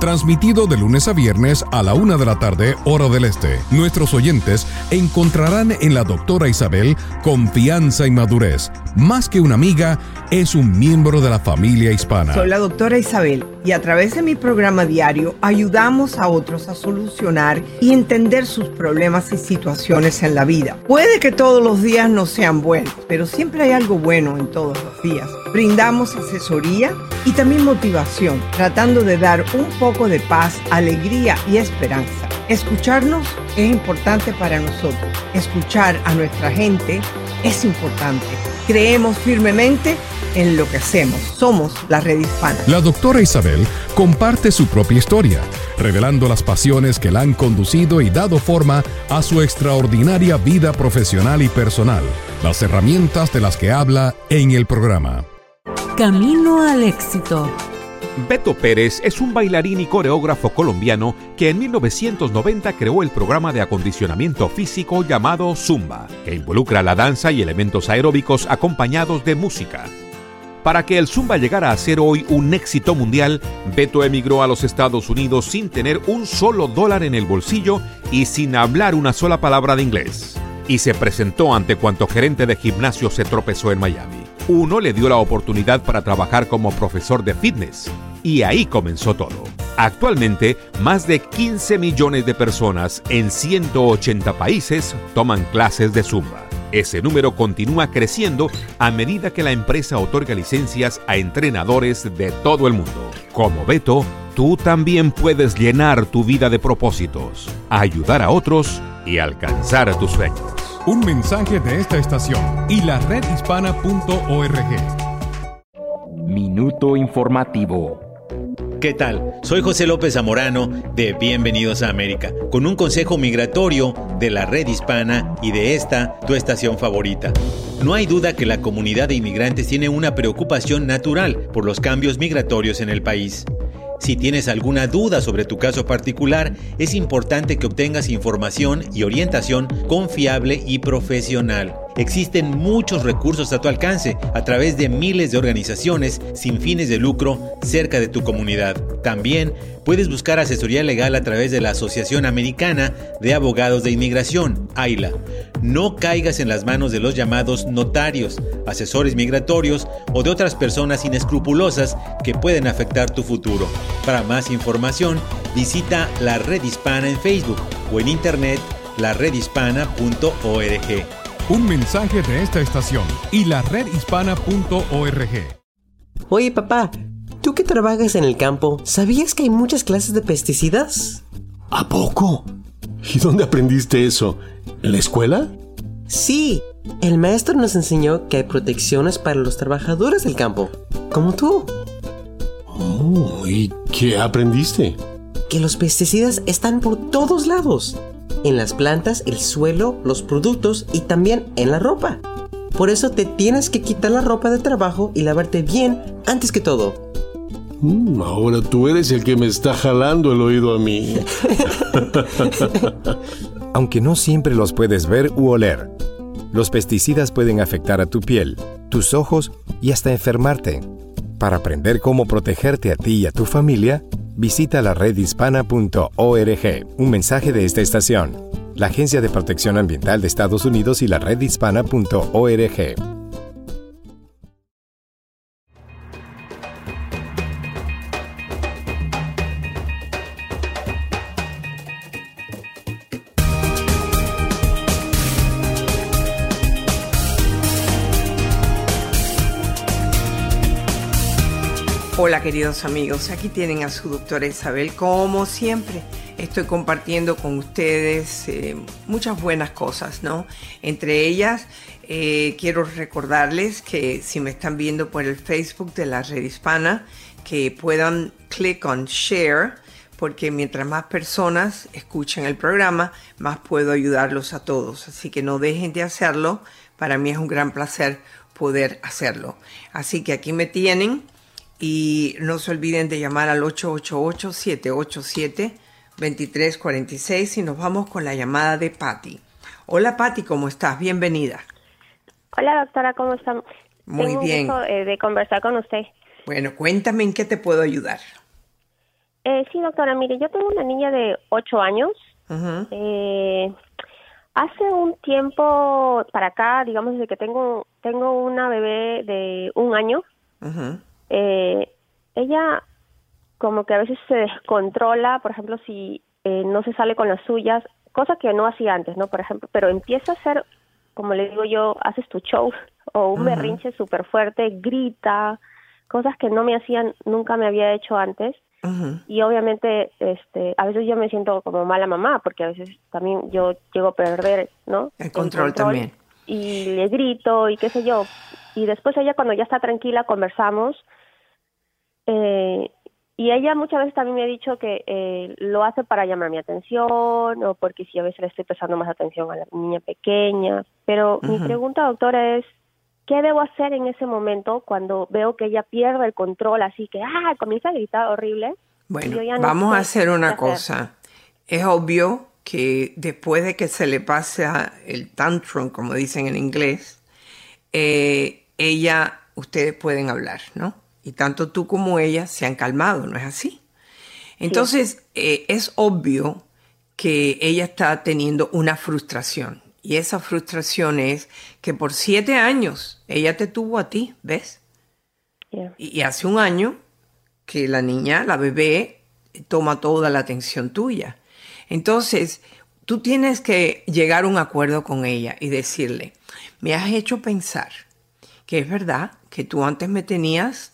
Transmitido de lunes a viernes a la una de la tarde, hora del este. Nuestros oyentes encontrarán en la doctora Isabel confianza y madurez. Más que una amiga, es un miembro de la familia hispana.
Soy la doctora Isabel y a través de mi programa diario ayudamos a otros a solucionar y entender sus problemas y situaciones en la vida. Puede que todos los días no sean buenos, pero siempre hay algo bueno en todos los días. Brindamos asesoría y también motivación, tratando de dar un poco de paz, alegría y esperanza. Escucharnos es importante para nosotros. Escuchar a nuestra gente es importante. Creemos firmemente en lo que hacemos. Somos la red hispana.
La doctora Isabel comparte su propia historia, revelando las pasiones que la han conducido y dado forma a su extraordinaria vida profesional y personal, las herramientas de las que habla en el programa.
Camino al éxito.
Beto Pérez es un bailarín y coreógrafo colombiano que en 1990 creó el programa de acondicionamiento físico llamado Zumba, que involucra la danza y elementos aeróbicos acompañados de música. Para que el Zumba llegara a ser hoy un éxito mundial, Beto emigró a los Estados Unidos sin tener un solo dólar en el bolsillo y sin hablar una sola palabra de inglés. Y se presentó ante cuanto gerente de gimnasio se tropezó en Miami. Uno le dio la oportunidad para trabajar como profesor de fitness. Y ahí comenzó todo. Actualmente, más de 15 millones de personas en 180 países toman clases de Zumba. Ese número continúa creciendo a medida que la empresa otorga licencias a entrenadores de todo el mundo. Como Beto, tú también puedes llenar tu vida de propósitos, ayudar a otros y alcanzar tus sueños.
Un mensaje de esta estación y la redhispana.org.
Minuto informativo.
¿Qué tal? Soy José López Zamorano de Bienvenidos a América, con un consejo migratorio de la red hispana y de esta, tu estación favorita. No hay duda que la comunidad de inmigrantes tiene una preocupación natural por los cambios migratorios en el país. Si tienes alguna duda sobre tu caso particular, es importante que obtengas información y orientación confiable y profesional. Existen muchos recursos a tu alcance a través de miles de organizaciones sin fines de lucro cerca de tu comunidad. También puedes buscar asesoría legal a través de la Asociación Americana de Abogados de Inmigración, AILA. No caigas en las manos de los llamados notarios, asesores migratorios o de otras personas inescrupulosas que pueden afectar tu futuro. Para más información, visita la Red Hispana en Facebook o en internet laredhispana.org.
Un mensaje de esta estación y la redhispana.org.
Oye papá, tú que trabajas en el campo, ¿sabías que hay muchas clases de pesticidas?
¿A poco? ¿Y dónde aprendiste eso? ¿En la escuela?
Sí, el maestro nos enseñó que hay protecciones para los trabajadores del campo, como tú.
Oh, ¿y qué aprendiste?
Que los pesticidas están por todos lados. En las plantas, el suelo, los productos y también en la ropa. Por eso te tienes que quitar la ropa de trabajo y lavarte bien antes que todo.
Mm, ahora tú eres el que me está jalando el oído a mí. <laughs>
Aunque no siempre los puedes ver u oler, los pesticidas pueden afectar a tu piel, tus ojos y hasta enfermarte. Para aprender cómo protegerte a ti y a tu familia, visita la redhispana.org. Un mensaje de esta estación, la Agencia de Protección Ambiental de Estados Unidos y la redhispana.org.
queridos amigos, aquí tienen a su doctora Isabel como siempre estoy compartiendo con ustedes eh, muchas buenas cosas, ¿no? Entre ellas, eh, quiero recordarles que si me están viendo por el Facebook de la Red Hispana, que puedan click on share, porque mientras más personas escuchen el programa, más puedo ayudarlos a todos. Así que no dejen de hacerlo. Para mí es un gran placer poder hacerlo. Así que aquí me tienen y no se olviden de llamar al 888-787-2346 y nos vamos con la llamada de Patty. Hola Patty, ¿cómo estás? Bienvenida.
Hola doctora, ¿cómo están?
Muy
Tengo un
bien.
gusto, eh, de conversar con usted.
Bueno, cuéntame en qué te puedo ayudar.
Eh, sí, doctora, mire, yo tengo una niña de 8 años. Eh, hace un tiempo para acá, digamos desde que tengo tengo una bebé de un año,
Ujú.
Eh, ella como que a veces se descontrola, por ejemplo, si eh, no se sale con las suyas, cosa que no hacía antes, ¿no? Por ejemplo, pero empieza a hacer, como le digo yo, haces tu show o un
Ujú.
berrinche súper fuerte, grita, cosas que no me hacían, nunca me había hecho antes. Y obviamente, este, a veces yo me siento como mala mamá, porque a veces también yo llego a perder, ¿no?
El control también.
Y le grito y qué sé yo. Y después ella cuando ya está tranquila conversamos. Eh, y ella muchas veces también me ha dicho que eh, lo hace para llamar mi atención o porque si a veces le estoy prestando más atención a la niña pequeña. Pero mi pregunta, doctora, es, ¿qué debo hacer en ese momento cuando veo que ella pierde el control así que, ah, comienza a gritar horrible?
Bueno,
no
vamos a hacer una
hacer?
cosa. Es obvio que después de que se le pase a el tantrum, como dicen en inglés, eh, ella, ustedes pueden hablar, ¿no? Y tanto tú como ella se han calmado, ¿no es así? Entonces, eh, es obvio que ella está teniendo una frustración. Y esa frustración es que por siete años ella te tuvo a ti, ¿ves?
Yeah.
Y, y hace un año que la niña, la bebé, toma toda la atención tuya. Entonces, tú tienes que llegar a un acuerdo con ella y decirle, me has hecho pensar que es verdad que tú antes me tenías,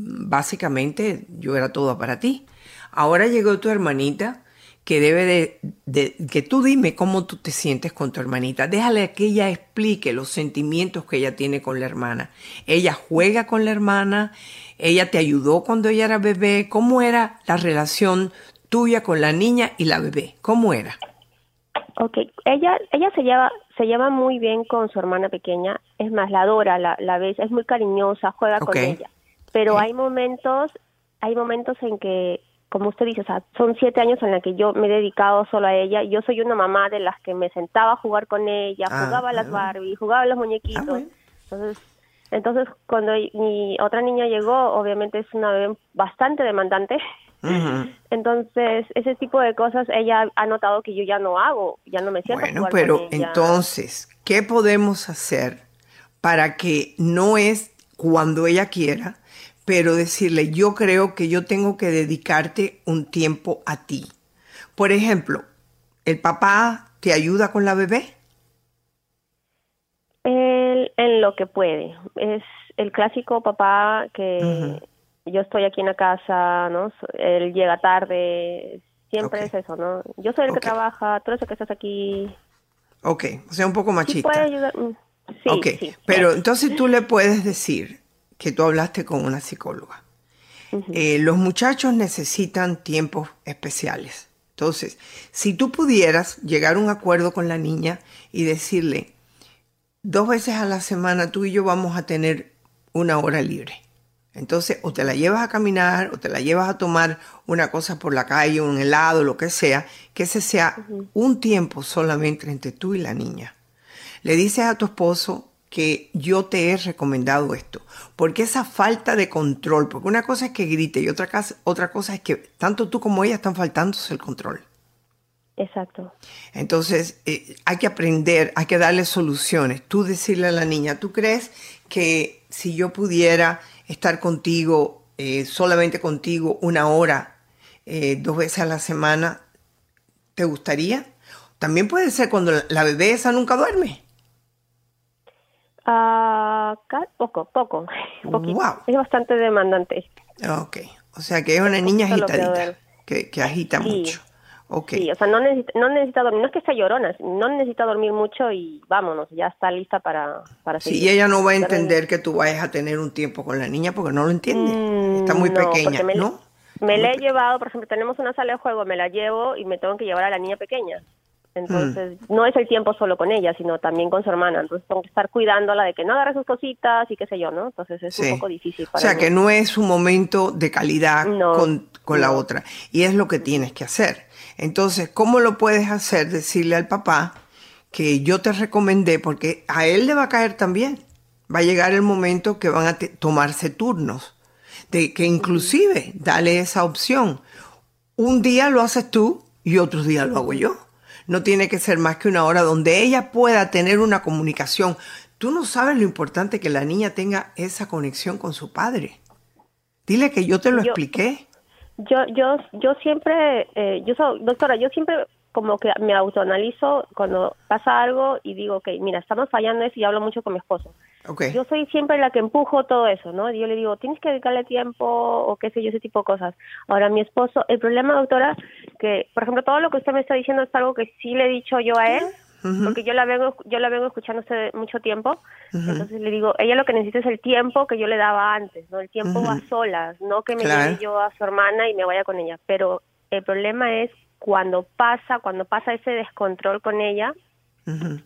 básicamente yo era todo para ti. Ahora llegó tu hermanita que debe de, de- que tú dime cómo tú te sientes con tu hermanita. Déjale que ella explique los sentimientos que ella tiene con la hermana. Ella juega con la hermana, ella te ayudó cuando ella era bebé. ¿Cómo era la relación tuya con la niña y la bebé? ¿Cómo era?
Ok, ella, ella se lleva, se lleva muy bien con su hermana pequeña, es más, la adora, la, la ves, es muy cariñosa, juega con ella. Pero hay momentos, hay momentos en que, como usted dice, o sea, son siete años en los que yo me he dedicado solo a ella. Yo soy una mamá de las que me sentaba a jugar con ella,
Ah,
jugaba a las
ah.
Barbie, jugaba a los muñequitos. Entonces, entonces cuando mi otra niña llegó, obviamente es una bebé bastante demandante. <laughs> Entonces, ese tipo de cosas ella ha notado que yo ya no hago, ya no me siento
Bueno,
jugar
pero
con ella.
entonces, ¿qué podemos hacer para que no es cuando ella quiera, pero decirle, yo creo que yo tengo que dedicarte un tiempo a ti? Por ejemplo, ¿el papá te ayuda con la bebé?
Él en lo que puede. Es el clásico papá que yo estoy aquí en la casa, ¿no? Él llega tarde, siempre es eso, ¿no? Yo soy el que trabaja, tú eres el que estás aquí.
Ok, o sea, un poco
Sí
machista.
puede ayudar. mm, Sí,
ok,
sí.
pero entonces tú le puedes decir que tú hablaste con una psicóloga. Eh, los muchachos necesitan tiempos especiales. Entonces, si tú pudieras llegar a un acuerdo con la niña y decirle, dos veces a la semana tú y yo vamos a tener una hora libre. Entonces, o te la llevas a caminar, o te la llevas a tomar una cosa por la calle, un helado, lo que sea, que ese sea un tiempo solamente entre tú y la niña. Le dices a tu esposo que yo te he recomendado esto, porque esa falta de control, porque una cosa es que grite y otra, otra cosa es que tanto tú como ella están faltándose el control.
Exacto.
Entonces, eh, hay que aprender, hay que darle soluciones. Tú decirle a la niña, ¿tú crees que si yo pudiera estar contigo, eh, solamente contigo, una hora, eh, dos veces a la semana, ¿te gustaría? También puede ser cuando la- la bebé esa nunca duerme.
Ca- poco, poco. poquito.
Wow.
Es bastante demandante.
Ok, o sea que es una niña
que
agitadita, que, que agita
Sí.
mucho.
Sí, o sea, no necesita, no necesita dormir, no es que sea llorona, no necesita dormir mucho y vámonos, ya está lista para, para
Sí,
seguir.
y ella no va a entender que tú vayas a tener un tiempo con la niña porque no lo entiende. Está muy
Mm, no,
pequeña,
me,
¿no?
Me la he llevado, por ejemplo, tenemos una sala de juego, me la llevo y me tengo que llevar a la niña pequeña. Entonces,
Mm.
no es el tiempo solo con ella, sino también con su hermana. Entonces, tengo que estar cuidándola de que no agarre sus cositas y qué sé yo, ¿no? Entonces, es
Sí.
un poco difícil
O
para
sea,
mí.
que no es un momento de calidad con, con la otra. Y es lo que tienes que hacer. Entonces, ¿cómo lo puedes hacer? Decirle al papá que yo te recomendé, porque a él le va a caer también. Va a llegar el momento que van a tomarse turnos. De que inclusive, dale esa opción. Un día lo haces tú y otros días lo hago yo. No tiene que ser más que una hora donde ella pueda tener una comunicación. Tú no sabes lo importante que la niña tenga esa conexión con su padre. Dile que yo te lo
Yo-
expliqué.
Yo, yo, yo siempre, eh, yo soy, doctora, yo siempre como que me autoanalizo cuando pasa algo y digo, ok, mira, estamos fallando eso y hablo mucho con mi esposo.
Ok.
Yo soy siempre la que empujo todo eso, ¿no? Yo le digo, tienes que dedicarle tiempo o qué sé yo, ese tipo de cosas. Ahora, mi esposo, el problema, doctora, que, por ejemplo, todo lo que usted me está diciendo es algo que sí le he dicho yo a él, porque yo la vengo, yo la vengo escuchando hace mucho tiempo. Entonces le digo, ella lo que necesita es el tiempo que yo le daba antes, ¿no? El tiempo a solas, no que me
Claro.
lleve yo a su hermana y me vaya con ella. Pero el problema es cuando pasa, cuando pasa ese descontrol con ella,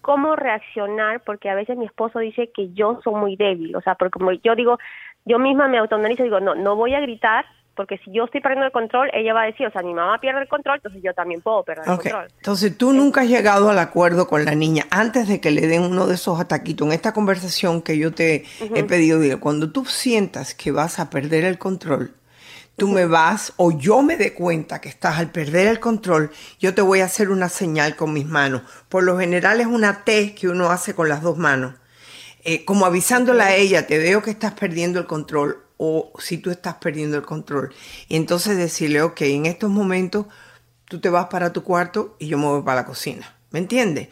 cómo reaccionar, porque a veces mi esposo dice que yo soy muy débil, o sea, porque como yo digo, yo misma me autoanalizo y digo, no, no voy a gritar, porque si yo estoy perdiendo el control, ella va a decir, o sea, mi mamá pierde el control, entonces yo también puedo perder el control.
Entonces tú nunca has llegado al acuerdo con la niña antes de que le den uno de esos ataquitos. En esta conversación que yo te he pedido, dile, cuando tú sientas que vas a perder el control, tú me vas o yo me dé cuenta que estás al perder el control, yo te voy a hacer una señal con mis manos. Por lo general es una T que uno hace con las dos manos. Eh, como avisándole a ella, te veo que estás perdiendo el control o si tú estás perdiendo el control. Y entonces decirle, ok, en estos momentos tú te vas para tu cuarto y yo me voy para la cocina. ¿Me entiendes?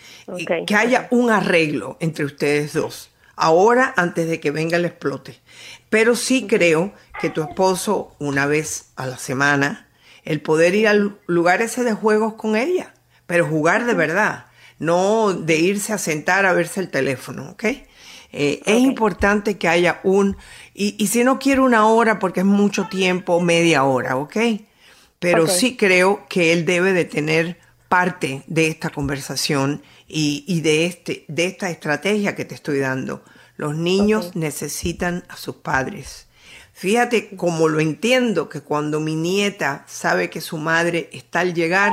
Que haya un arreglo entre ustedes dos. Ahora, antes de que venga el explote. Pero sí creo que tu esposo, una vez a la semana, el poder ir al lugar ese de juegos con ella, pero jugar de verdad, no de irse a sentar a verse el teléfono, ¿ok? Eh, Es importante que haya un, y, y si no quiere una hora porque es mucho tiempo, media hora, ¿ok? Pero sí creo que él debe de tener parte de esta conversación y, y de, este, de esta estrategia que te estoy dando. Los niños necesitan a sus padres. Fíjate como lo entiendo, que cuando mi nieta sabe que su madre está al llegar,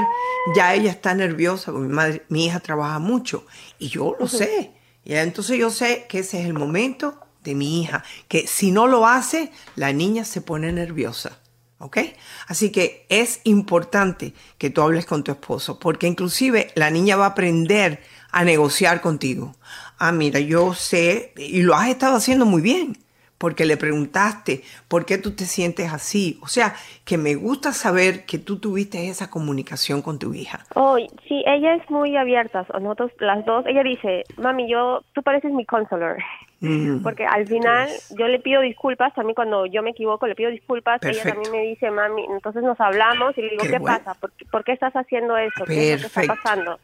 ya ella está nerviosa, porque mi, madre, mi hija trabaja mucho y yo lo sé. Ya, entonces yo sé que ese es el momento de mi hija, que si no lo hace, la niña se pone nerviosa. ¿Ok? Así que es importante que tú hables con tu esposo, porque inclusive la niña va a aprender a negociar contigo. Ah, mira, yo sé, y lo has estado haciendo muy bien, porque le preguntaste por qué tú te sientes así. O sea, que me gusta saber que tú tuviste esa comunicación con tu hija.
Oh, sí, ella es muy abierta. Nosotros las dos, ella dice, mami, yo, tú pareces mi counselor.
Mm.
Porque al final yo le pido disculpas, también cuando yo me equivoco le pido disculpas, ella
Perfecto.
también me dice, mami, entonces nos hablamos y le digo,
Qué
¿qué,
bueno.
pasa? ¿Por, qué- por qué estás haciendo eso? ¿Qué es lo que está pasando?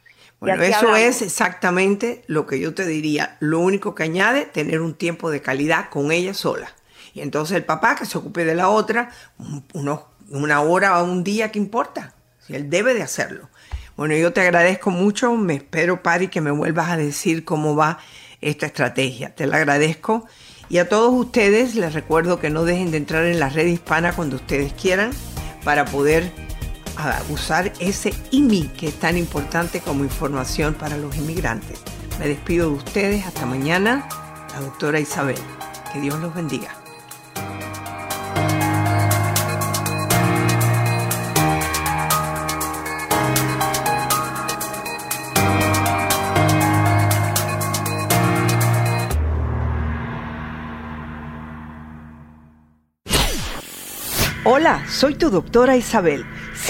Bueno, eso
hablamos.
es exactamente lo que yo te diría. Lo único que añade, tener un tiempo de calidad con ella sola. Y entonces el papá que se ocupe de la otra, unos- una hora o un día, ¿qué importa? Si él debe de hacerlo. Bueno, yo te agradezco mucho. Me espero, Pari, que me vuelvas a decir cómo va esta estrategia. Te la agradezco. Y a todos ustedes les recuerdo que no dejen de entrar en la red hispana cuando ustedes quieran para poder a usar ese IMI que es tan importante como información para los inmigrantes. Me despido de ustedes. Hasta mañana. La doctora Isabel. Que Dios los bendiga. Hola, soy tu doctora Isabel.